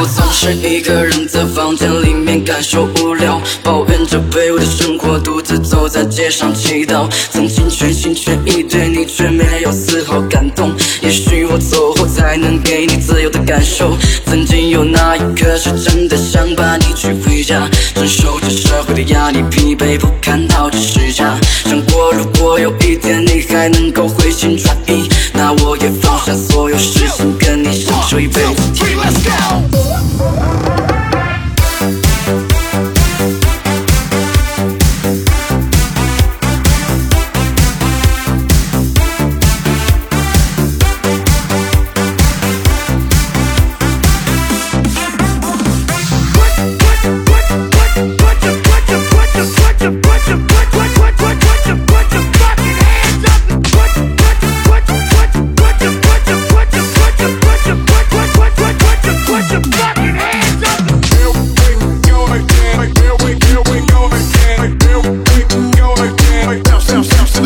我总是一个人在房间里面感受无聊，抱怨着卑微的生活，独自走在街上祈祷。曾经全心全意对你，却没有丝毫感动。也许我走后才能给你自由的感受。曾经有那一刻是真的想把你娶回家，承受着社会的压力，疲惫不堪到这世家。想过如果有一天你还能够回心转意，那我也放下所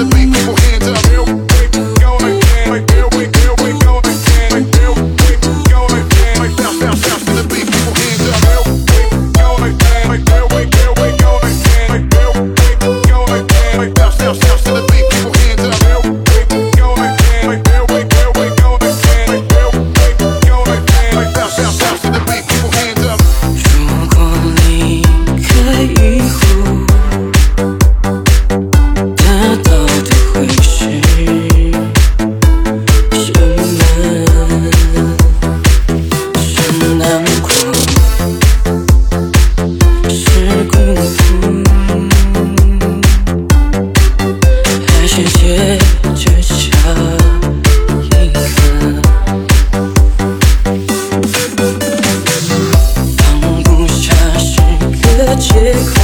the beat, 借口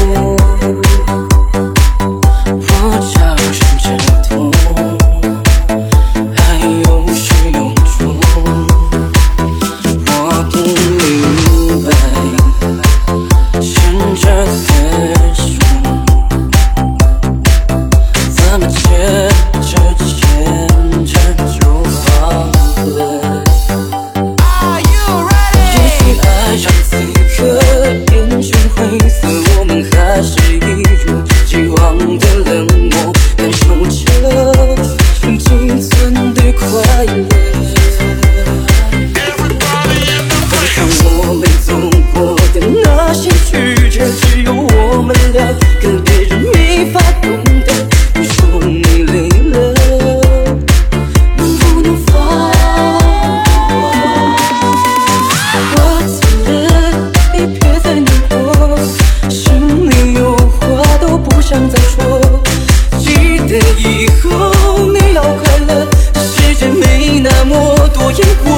我也。